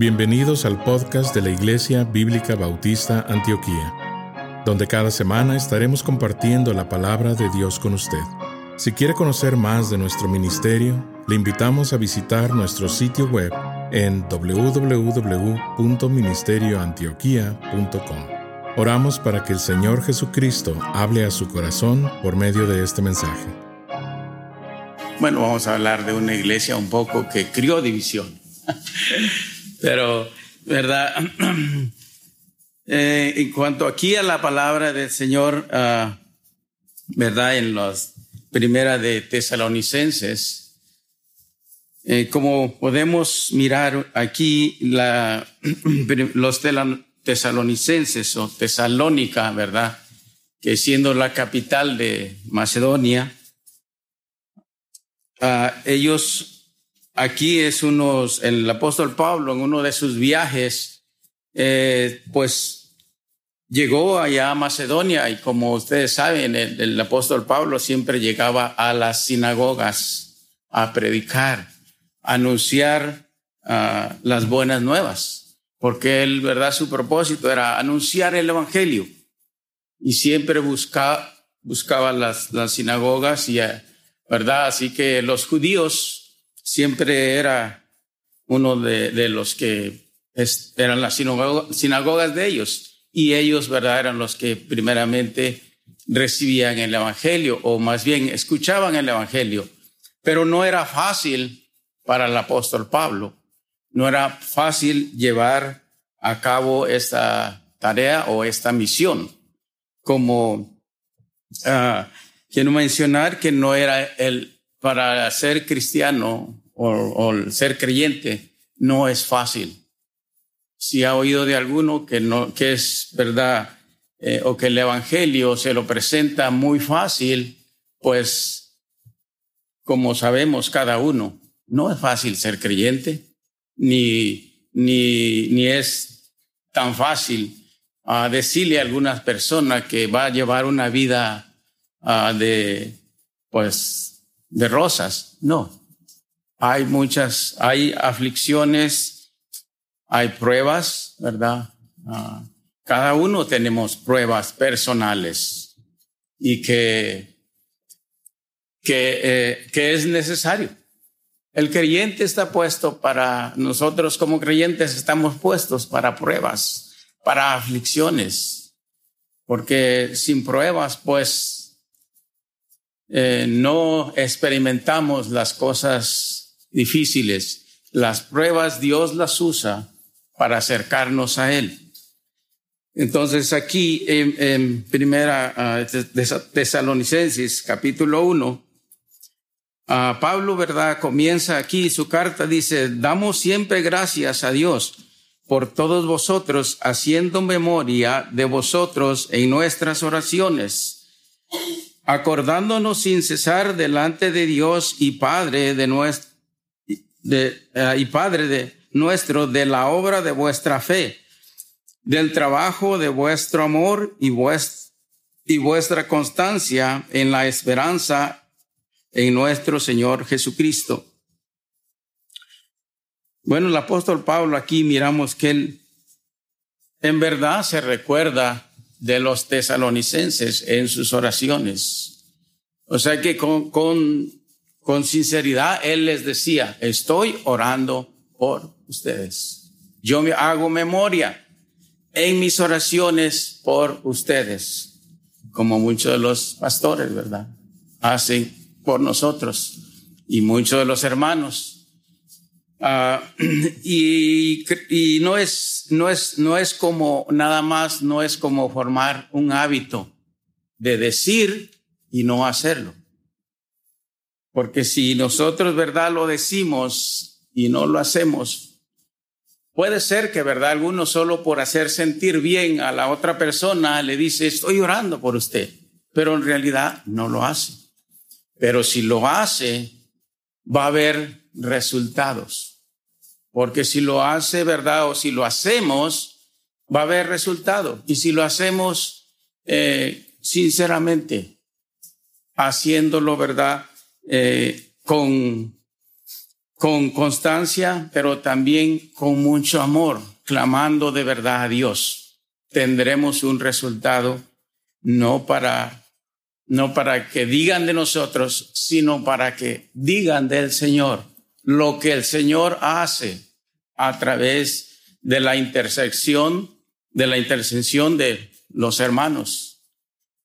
Bienvenidos al podcast de la Iglesia Bíblica Bautista Antioquía, donde cada semana estaremos compartiendo la palabra de Dios con usted. Si quiere conocer más de nuestro ministerio, le invitamos a visitar nuestro sitio web en www.ministerioantioquia.com. Oramos para que el Señor Jesucristo hable a su corazón por medio de este mensaje. Bueno, vamos a hablar de una iglesia un poco que crió división. Pero, ¿verdad? Eh, en cuanto aquí a la palabra del Señor, uh, ¿verdad? En las primeras de Tesalonicenses, eh, como podemos mirar aquí, la, los tesalonicenses o Tesalónica, ¿verdad? Que siendo la capital de Macedonia, uh, ellos aquí es unos, el apóstol Pablo en uno de sus viajes, eh, pues llegó allá a Macedonia y como ustedes saben, el, apóstol Pablo siempre llegaba a las sinagogas a predicar, a anunciar ah, las buenas nuevas, porque él, verdad, su propósito era anunciar el evangelio y siempre buscaba, buscaba las, las sinagogas y, eh, verdad, así que los judíos siempre era uno de, los que eran las sinagogas de ellos y ellos, ¿verdad?, eran los que primeramente recibían el Evangelio o más bien escuchaban el Evangelio. Pero no era fácil para el apóstol Pablo, no era fácil llevar a cabo esta tarea o esta misión. Como ah, quiero mencionar que no era el para ser cristiano o, ser creyente no es fácil. Si ha oído de alguno que no, que es verdad, eh, o que el evangelio se lo presenta muy fácil, pues, como sabemos cada uno, no es fácil ser creyente, ni, ni, ni es tan fácil uh, decirle a algunas personas que va a llevar una vida uh, de, pues, de rosas. No. Hay muchas, hay aflicciones, hay pruebas, ¿verdad? Ah, cada uno tenemos pruebas personales y que, que, eh, que es necesario. El creyente está puesto para, nosotros como creyentes estamos puestos para pruebas, para aflicciones, porque sin pruebas, pues eh, no experimentamos las cosas difíciles. Las pruebas Dios las usa para acercarnos a Él. Entonces aquí en, primera uh, Tesalonicenses capítulo 1, Pablo, ¿verdad? Comienza aquí su carta, dice, damos siempre gracias a Dios por todos vosotros, haciendo memoria de vosotros en nuestras oraciones acordándonos sin cesar delante de Dios y Padre de nuestro, de, eh, y Padre de nuestro de la obra de vuestra fe, del trabajo de vuestro amor y, y vuestra constancia en la esperanza en nuestro Señor Jesucristo. Bueno, el apóstol Pablo aquí miramos que él en verdad se recuerda de los tesalonicenses en sus oraciones. O sea que con, con, con sinceridad él les decía, estoy orando por ustedes. Yo me hago memoria en mis oraciones por ustedes, como muchos de los pastores, ¿verdad? Hacen por nosotros y muchos de los hermanos. Uh, y, y, no es, no es, no es como nada más, no es como formar un hábito de decir y no hacerlo. Porque si nosotros, verdad, lo decimos y no lo hacemos, puede ser que, verdad, alguno solo por hacer sentir bien a la otra persona le dice, estoy orando por usted, pero en realidad no lo hace. Pero si lo hace, va a haber resultados. Porque si lo hace, ¿verdad? O si lo hacemos, va a haber resultado. Y si lo hacemos eh, sinceramente, haciéndolo, ¿verdad? Eh, con, con constancia, pero también con mucho amor, clamando de verdad a Dios. Tendremos un resultado no para no para que digan de nosotros, sino para que digan del Señor lo que el Señor hace a través de la intersección, de la intercesión de los hermanos.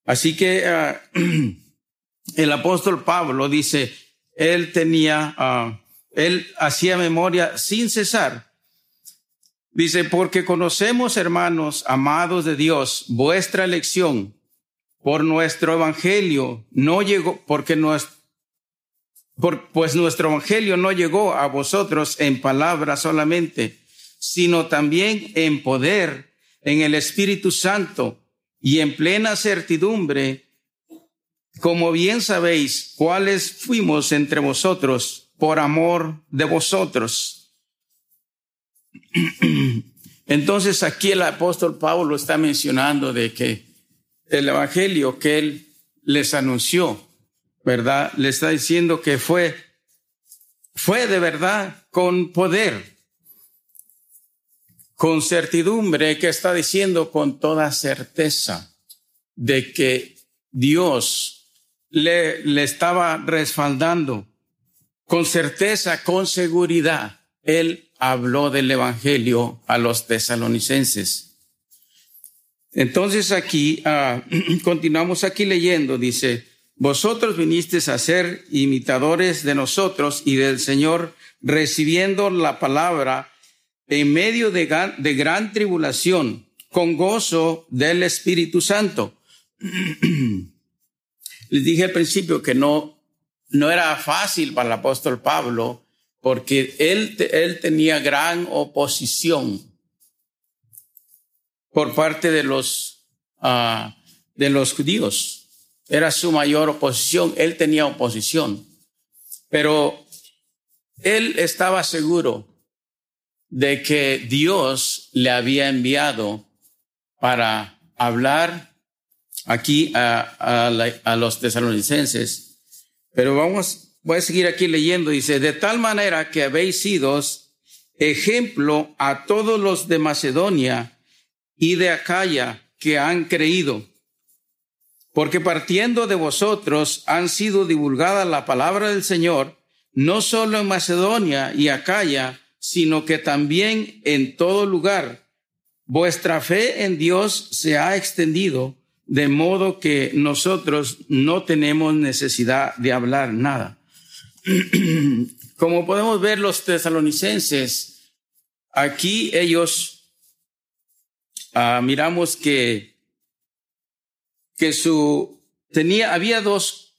Así que ah, el apóstol Pablo dice, él tenía, ah, él hacía memoria sin cesar. Dice, porque conocemos, hermanos, amados de Dios, vuestra elección por nuestro evangelio no llegó, porque pues nuestro evangelio no llegó a vosotros en palabra solamente, sino también en poder, en el Espíritu Santo y en plena certidumbre, como bien sabéis cuáles fuimos entre vosotros por amor de vosotros. Entonces aquí el apóstol Pablo está mencionando de que el evangelio que él les anunció, ¿verdad? Le está diciendo que fue, fue de verdad con poder, con certidumbre, que está diciendo con toda certeza de que Dios le, le estaba respaldando con certeza, con seguridad. Él habló del Evangelio a los tesalonicenses. Entonces aquí, ah, continuamos aquí leyendo, dice, vosotros vinisteis a ser imitadores de nosotros y del Señor, recibiendo la palabra en medio de gran, tribulación, con gozo del Espíritu Santo. Les dije al principio que no, no era fácil para el apóstol Pablo porque él, él tenía gran oposición por parte de los, uh, de los judíos. Era su mayor oposición. Él tenía oposición. Pero él estaba seguro de que Dios le había enviado para hablar aquí a, los tesalonicenses. Pero vamos, voy a seguir aquí leyendo. Dice, de tal manera que habéis sido ejemplo a todos los de Macedonia y de Acaya que han creído, porque partiendo de vosotros han sido divulgada la palabra del Señor, no solo en Macedonia y Acaya, sino que también en todo lugar. Vuestra fe en Dios se ha extendido, de modo que nosotros no tenemos necesidad de hablar nada. Como podemos ver los tesalonicenses, aquí ellos Ah, miramos que, que su, tenía, había dos,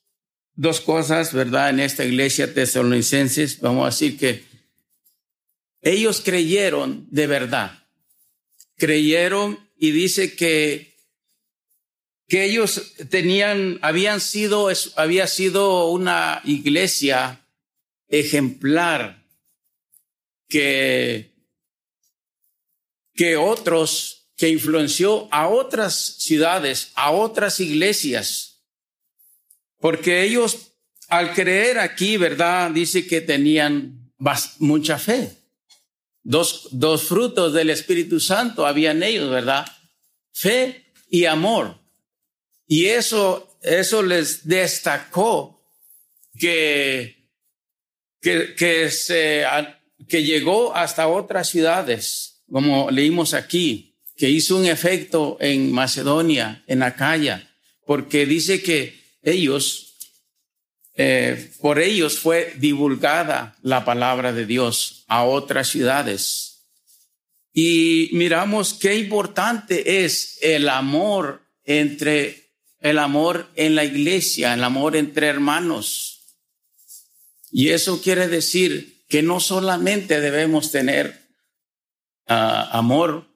dos cosas, ¿verdad? En esta iglesia tesalonicenses, vamos a decir que ellos creyeron de verdad, creyeron y dice que, que ellos tenían, habían sido, había sido una iglesia ejemplar que, que otros que influenció a otras ciudades, a otras iglesias, porque ellos al creer aquí, ¿verdad? Dice que tenían mucha fe. Dos, dos frutos del Espíritu Santo habían ellos, ¿verdad? Fe y amor. Y eso, eso les destacó que, que, que, se, que llegó hasta otras ciudades, como leímos aquí que hizo un efecto en Macedonia, en Acaya, porque dice que ellos, eh, por ellos fue divulgada la palabra de Dios a otras ciudades. Y miramos qué importante es el amor entre, el amor en la iglesia, el amor entre hermanos. Y eso quiere decir que no solamente debemos tener ah, amor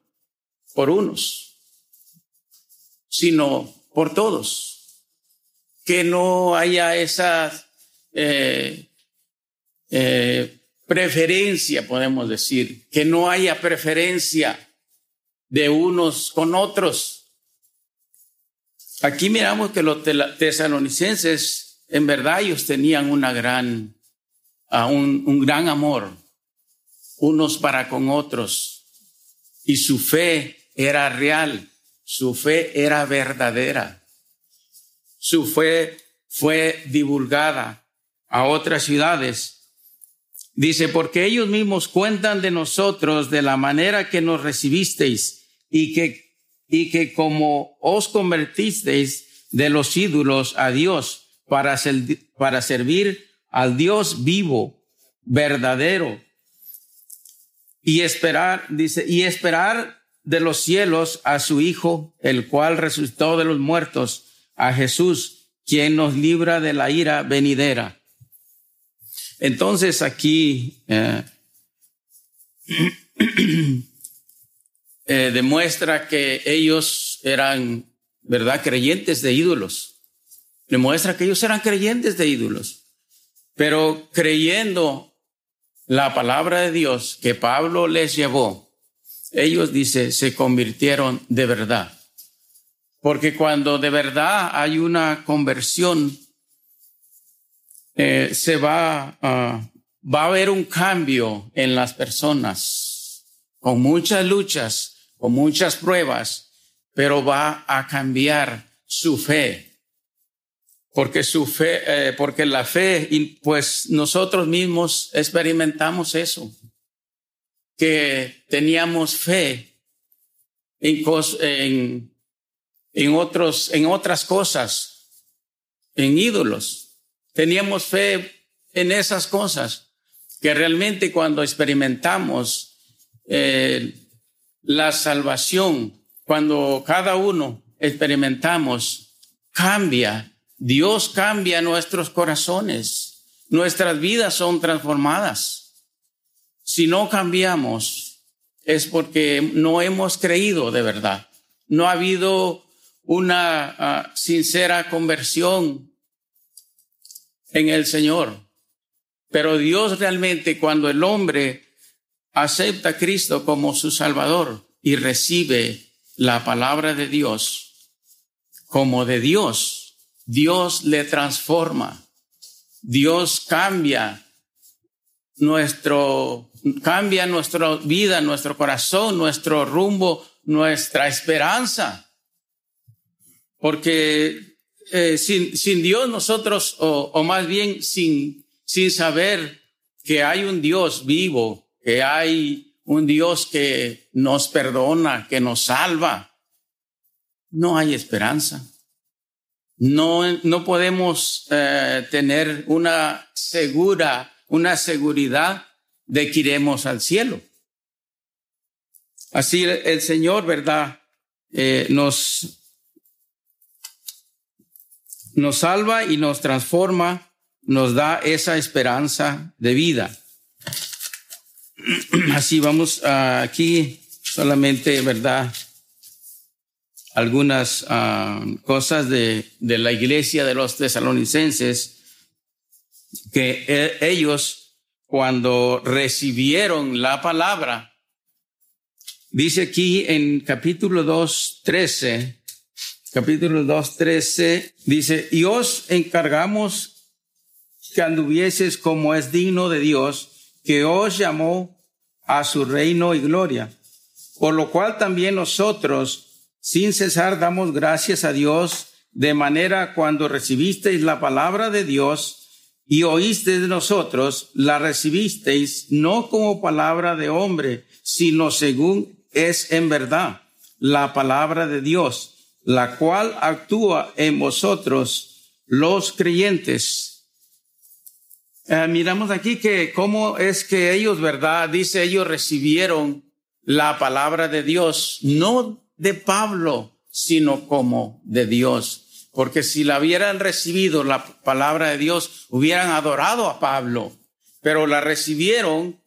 por unos, sino por todos. Que no haya esa eh, eh, preferencia, podemos decir, que no haya preferencia de unos con otros. Aquí miramos que los tesalonicenses, en verdad, ellos tenían una gran a un, un gran amor, unos para con otros, y su fe era real, su fe era verdadera, su fe fue divulgada a otras ciudades. Dice, porque ellos mismos cuentan de nosotros de la manera que nos recibisteis y que, y que como os convertisteis de los ídolos a Dios para, para servir al Dios vivo, verdadero, y esperar, dice, y esperar de los cielos a su Hijo, el cual resucitó de los muertos, a Jesús, quien nos libra de la ira venidera. Entonces aquí eh, eh, demuestra que ellos eran, ¿verdad?, creyentes de ídolos. Demuestra que ellos eran creyentes de ídolos. Pero creyendo la palabra de Dios que Pablo les llevó, ellos, dice, se convirtieron de verdad. Porque cuando de verdad hay una conversión, eh, se va a, va a haber un cambio en las personas, con muchas luchas, con muchas pruebas, pero va a cambiar su fe, porque su fe, eh, porque la fe, pues nosotros mismos experimentamos eso, que teníamos fe en, en, en, otros, en otras cosas, en ídolos. Teníamos fe en esas cosas, que realmente cuando experimentamos eh, la salvación, cuando cada uno experimentamos, cambia Dios cambia nuestros corazones, nuestras vidas son transformadas. Si no cambiamos, es porque no hemos creído de verdad. No ha habido una ah, sincera conversión en el Señor. Pero Dios realmente cuando el hombre acepta a Cristo como su Salvador y recibe la palabra de Dios como de Dios, Dios le transforma. Dios cambia nuestro, cambia nuestra vida, nuestro corazón, nuestro rumbo, nuestra esperanza. Porque eh, sin, sin, Dios nosotros, o, o más bien sin, sin saber que hay un Dios vivo, que hay un Dios que nos perdona, que nos salva, no hay esperanza. No, no podemos eh, tener una segura, una seguridad de que iremos al cielo. Así el Señor, ¿verdad? Eh, nos, nos salva y nos transforma, nos da esa esperanza de vida. Así vamos aquí solamente, ¿verdad? algunas ah, cosas de, de, la iglesia de los tesalonicenses que e, ellos cuando recibieron la palabra, dice aquí en capítulo 2, 13, capítulo 2, 13, dice, y os encargamos que anduvieses como es digno de Dios, que os llamó a su reino y gloria, por lo cual también nosotros, sin cesar damos gracias a Dios de manera cuando recibisteis la palabra de Dios y oísteis de nosotros, la recibisteis no como palabra de hombre, sino según es en verdad la palabra de Dios, la cual actúa en vosotros los creyentes. Eh, miramos aquí que cómo es que ellos, ¿verdad? Dice ellos recibieron la palabra de Dios, no de Pablo, sino como de Dios. Porque si la hubieran recibido la palabra de Dios, hubieran adorado a Pablo, pero la recibieron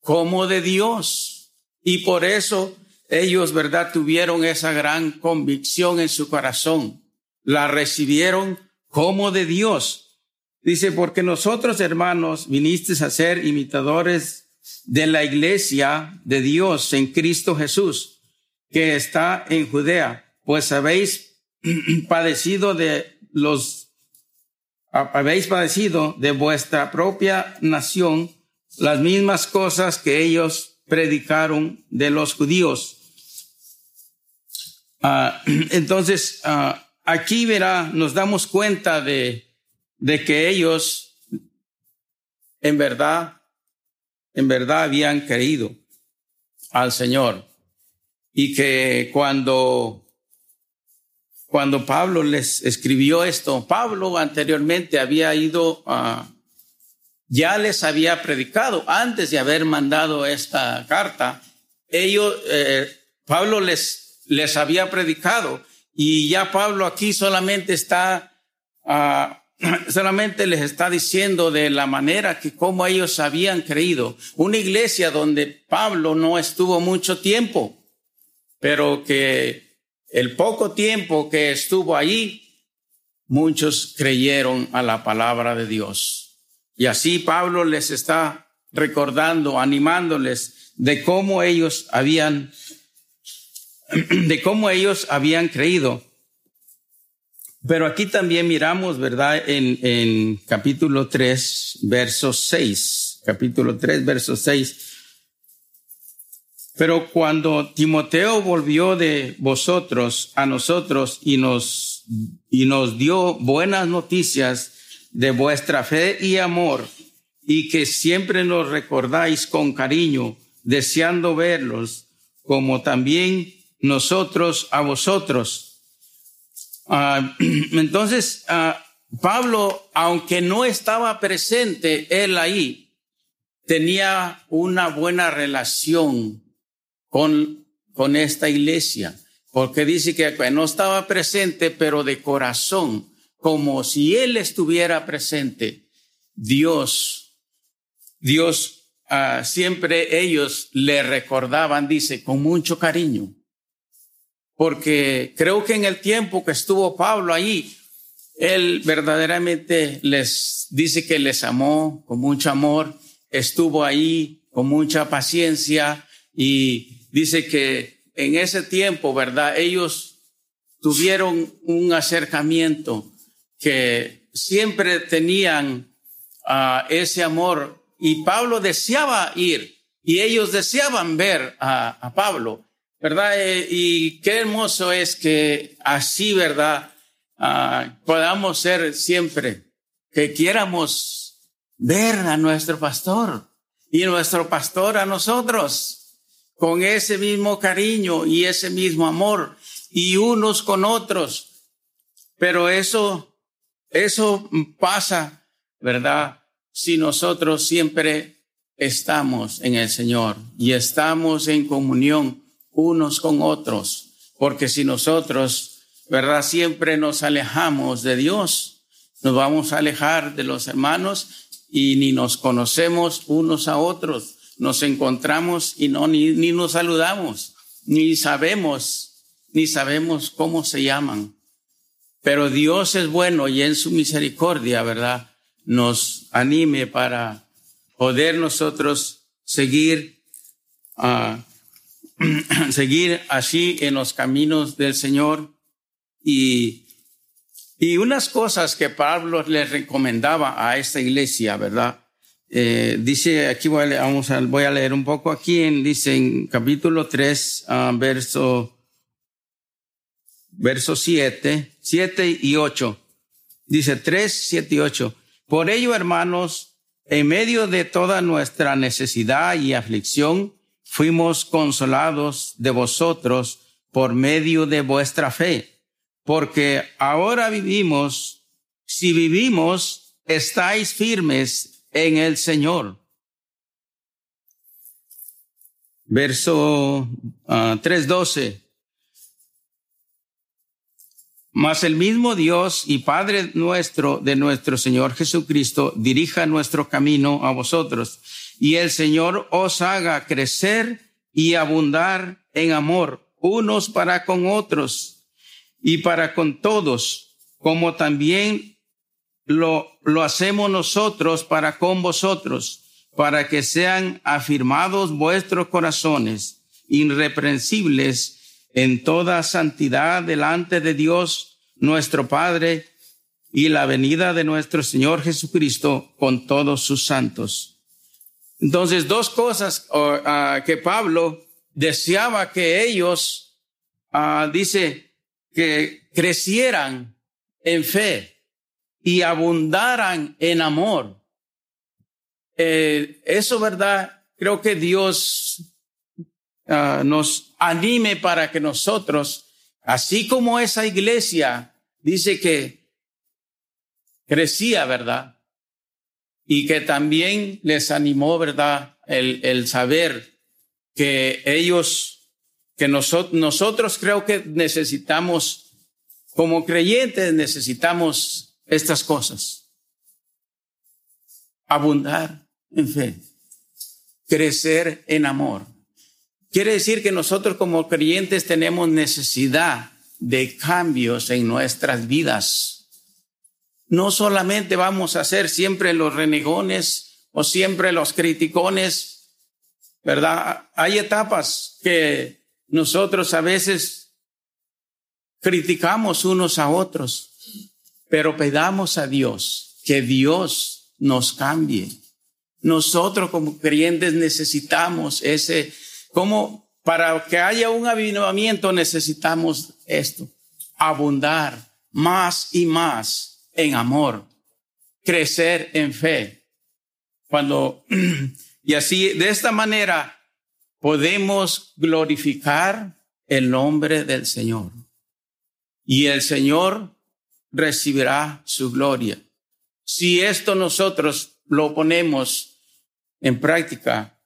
como de Dios. Y por eso ellos, ¿verdad?, tuvieron esa gran convicción en su corazón. La recibieron como de Dios. Dice, porque nosotros, hermanos, vinisteis a ser imitadores de la iglesia de Dios en Cristo Jesús que está en Judea, pues habéis padecido de los habéis padecido de vuestra propia nación las mismas cosas que ellos predicaron de los judíos. Ah, entonces, ah, aquí verá, nos damos cuenta de, de que ellos en verdad, en verdad habían creído al Señor y que cuando cuando Pablo les escribió esto, Pablo anteriormente había ido a, ya les había predicado antes de haber mandado esta carta. Ellos, eh, Pablo les, les había predicado y ya Pablo aquí solamente está, uh, solamente les está diciendo de la manera que como ellos habían creído. Una iglesia donde Pablo no estuvo mucho tiempo, pero que el poco tiempo que estuvo ahí, muchos creyeron a la palabra de Dios. Y así Pablo les está recordando, animándoles de cómo ellos habían, de cómo ellos habían creído. Pero aquí también miramos, ¿verdad? En, en capítulo 3, verso 6, capítulo 3, verso 6 pero cuando Timoteo volvió de vosotros a nosotros y nos, y nos dio buenas noticias de vuestra fe y amor, y que siempre nos recordáis con cariño, deseando verlos, como también nosotros a vosotros. Ah, entonces, ah, Pablo, aunque no estaba presente él ahí, tenía una buena relación con, con esta iglesia, porque dice que no estaba presente, pero de corazón, como si él estuviera presente. Dios, Dios, uh, siempre ellos le recordaban, dice, con mucho cariño, porque creo que en el tiempo que estuvo Pablo allí, él verdaderamente les dice que les amó con mucho amor, estuvo ahí con mucha paciencia y dice que en ese tiempo, ¿verdad? Ellos tuvieron un acercamiento que siempre tenían uh, ese amor y Pablo deseaba ir y ellos deseaban ver a, a Pablo, ¿verdad? Eh, y qué hermoso es que así, ¿verdad? Uh, podamos ser siempre, que quieramos ver a nuestro pastor y nuestro pastor a nosotros con ese mismo cariño y ese mismo amor y unos con otros. Pero eso, eso pasa, ¿verdad? Si nosotros siempre estamos en el Señor y estamos en comunión unos con otros. Porque si nosotros, ¿verdad? Siempre nos alejamos de Dios, nos vamos a alejar de los hermanos y ni nos conocemos unos a otros nos encontramos y no, ni, ni nos saludamos, ni sabemos, ni sabemos cómo se llaman. Pero Dios es bueno y en su misericordia, ¿verdad? Nos anime para poder nosotros seguir, uh, seguir así en los caminos del Señor. Y, y unas cosas que Pablo le recomendaba a esta iglesia, ¿verdad? Eh, dice, aquí voy a, vamos a, voy a leer un poco aquí, en, dice en capítulo 3, ah, verso, verso 7, 7 y 8. Dice 3, 7 y 8. Por ello, hermanos, en medio de toda nuestra necesidad y aflicción, fuimos consolados de vosotros por medio de vuestra fe, porque ahora vivimos, si vivimos, estáis firmes en el Señor. Verso 3.12. Ah, Mas el mismo Dios y Padre nuestro de nuestro Señor Jesucristo dirija nuestro camino a vosotros y el Señor os haga crecer y abundar en amor unos para con otros y para con todos, como también lo, lo hacemos nosotros para con vosotros, para que sean afirmados vuestros corazones, irreprensibles en toda santidad delante de Dios nuestro Padre, y la venida de nuestro Señor Jesucristo con todos sus santos. Entonces, dos cosas ah, que Pablo deseaba que ellos, ah, dice, que crecieran en fe y abundaran en amor. Eh, eso, ¿verdad? Creo que Dios ah, nos anime para que nosotros, así como esa iglesia dice que crecía, ¿verdad? Y que también les animó, ¿verdad? El, el saber que ellos, que nosotros, nosotros creo que necesitamos, como creyentes necesitamos estas cosas. Abundar en fe, crecer en amor. Quiere decir que nosotros como creyentes tenemos necesidad de cambios en nuestras vidas. No solamente vamos a ser siempre los renegones o siempre los criticones, ¿verdad? Hay etapas que nosotros a veces criticamos unos a otros, pero pedamos a Dios que Dios nos cambie. Nosotros como creyentes necesitamos ese, como para que haya un avivamiento necesitamos esto, abundar más y más en amor, crecer en fe. Cuando, y así, de esta manera, podemos glorificar el nombre del Señor. Y el Señor recibirá su gloria. Si esto nosotros lo ponemos en práctica,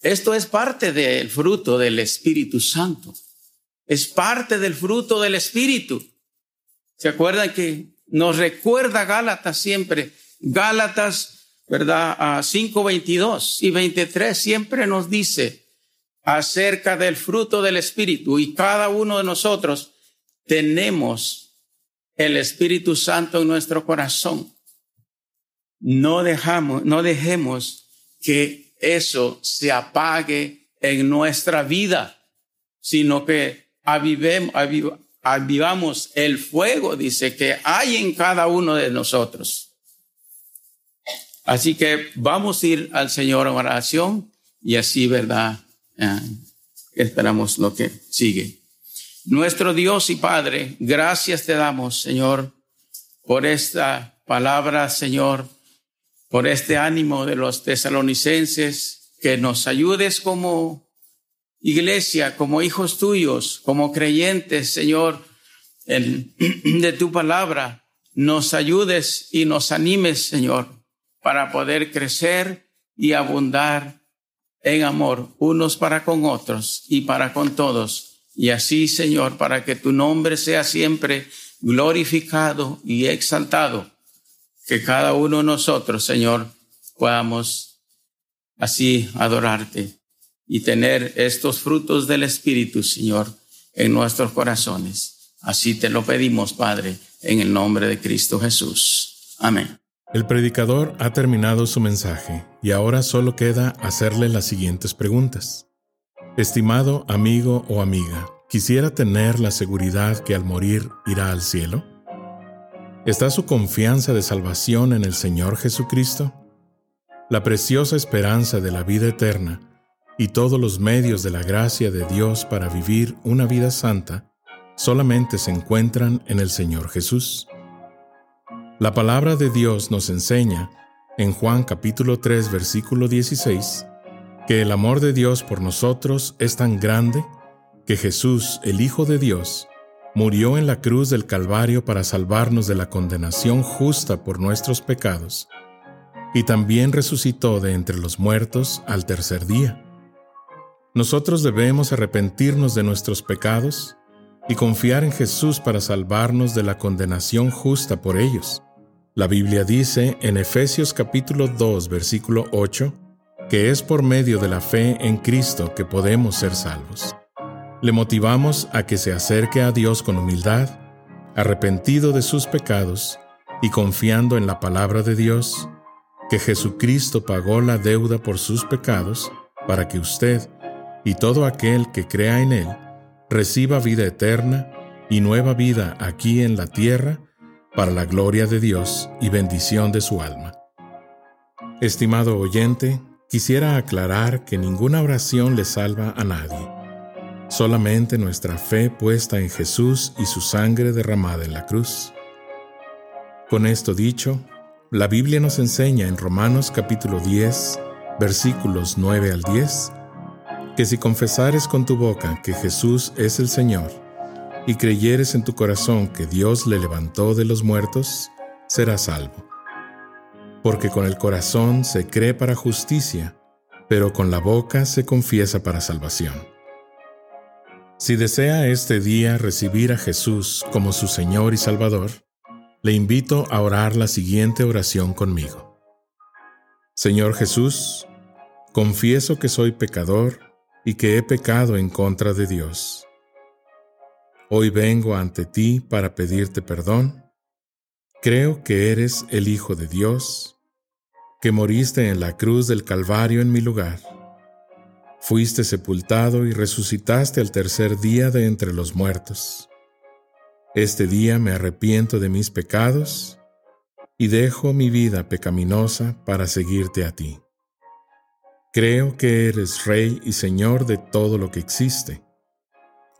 esto es parte del fruto del Espíritu Santo. Es parte del fruto del Espíritu. ¿Se acuerdan que nos recuerda Gálatas siempre? Gálatas, ¿verdad? A 5, 22 y 23 siempre nos dice acerca del fruto del Espíritu y cada uno de nosotros tenemos el Espíritu Santo en nuestro corazón. No dejamos, no dejemos que eso se apague en nuestra vida, sino que avivemos, avivamos el fuego, dice, que hay en cada uno de nosotros. Así que vamos a ir al Señor en oración y así, ¿verdad? Eh, esperamos lo que sigue. Nuestro Dios y Padre, gracias te damos, Señor, por esta palabra, Señor por este ánimo de los tesalonicenses, que nos ayudes como iglesia, como hijos tuyos, como creyentes, Señor, de tu palabra, nos ayudes y nos animes, Señor, para poder crecer y abundar en amor, unos para con otros y para con todos. Y así, Señor, para que tu nombre sea siempre glorificado y exaltado que cada uno de nosotros, Señor, podamos así adorarte y tener estos frutos del Espíritu, Señor, en nuestros corazones. Así te lo pedimos, Padre, en el nombre de Cristo Jesús. Amén. El predicador ha terminado su mensaje y ahora solo queda hacerle las siguientes preguntas. Estimado amigo o amiga, ¿quisiera tener la seguridad que al morir irá al cielo? ¿Está su confianza de salvación en el Señor Jesucristo? La preciosa esperanza de la vida eterna y todos los medios de la gracia de Dios para vivir una vida santa solamente se encuentran en el Señor Jesús. La palabra de Dios nos enseña, en Juan capítulo 3 versículo 16, que el amor de Dios por nosotros es tan grande que Jesús, el Hijo de Dios, murió en la cruz del Calvario para salvarnos de la condenación justa por nuestros pecados, y también resucitó de entre los muertos al tercer día. Nosotros debemos arrepentirnos de nuestros pecados y confiar en Jesús para salvarnos de la condenación justa por ellos. La Biblia dice en Efesios capítulo 2 versículo 8 que es por medio de la fe en Cristo que podemos ser salvos. Le motivamos a que se acerque a Dios con humildad, arrepentido de sus pecados y confiando en la palabra de Dios, que Jesucristo pagó la deuda por sus pecados para que usted y todo aquel que crea en Él reciba vida eterna y nueva vida aquí en la tierra para la gloria de Dios y bendición de su alma. Estimado oyente, quisiera aclarar que ninguna oración le salva a nadie. Solamente nuestra fe puesta en Jesús y su sangre derramada en la cruz. Con esto dicho, la Biblia nos enseña en Romanos capítulo 10, versículos 9 al 10, que si confesares con tu boca que Jesús es el Señor, y creyeres en tu corazón que Dios le levantó de los muertos, serás salvo. Porque con el corazón se cree para justicia, pero con la boca se confiesa para salvación. Si desea este día recibir a Jesús como su Señor y Salvador, le invito a orar la siguiente oración conmigo. Señor Jesús, confieso que soy pecador y que he pecado en contra de Dios Hoy vengo ante ti para pedirte perdón. Creo que eres el Hijo de Dios, que moriste en la cruz del Calvario en mi lugar. Fuiste sepultado y resucitaste al tercer día de entre los muertos. Este día me arrepiento de mis pecados y dejo mi vida pecaminosa para seguirte a ti. Creo que eres Rey y Señor de todo lo que existe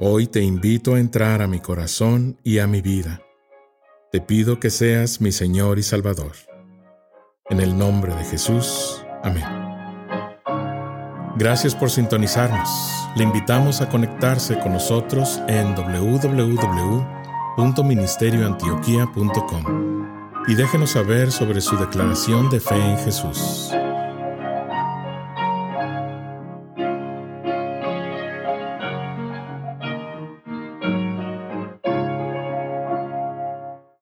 Hoy te invito a entrar a mi corazón y a mi vida. Te pido que seas mi Señor y Salvador. En el nombre de Jesús. Amén. Gracias por sintonizarnos. Le invitamos a conectarse con nosotros en www.ministerioantioquia.com y déjenos saber sobre su declaración de fe en Jesús.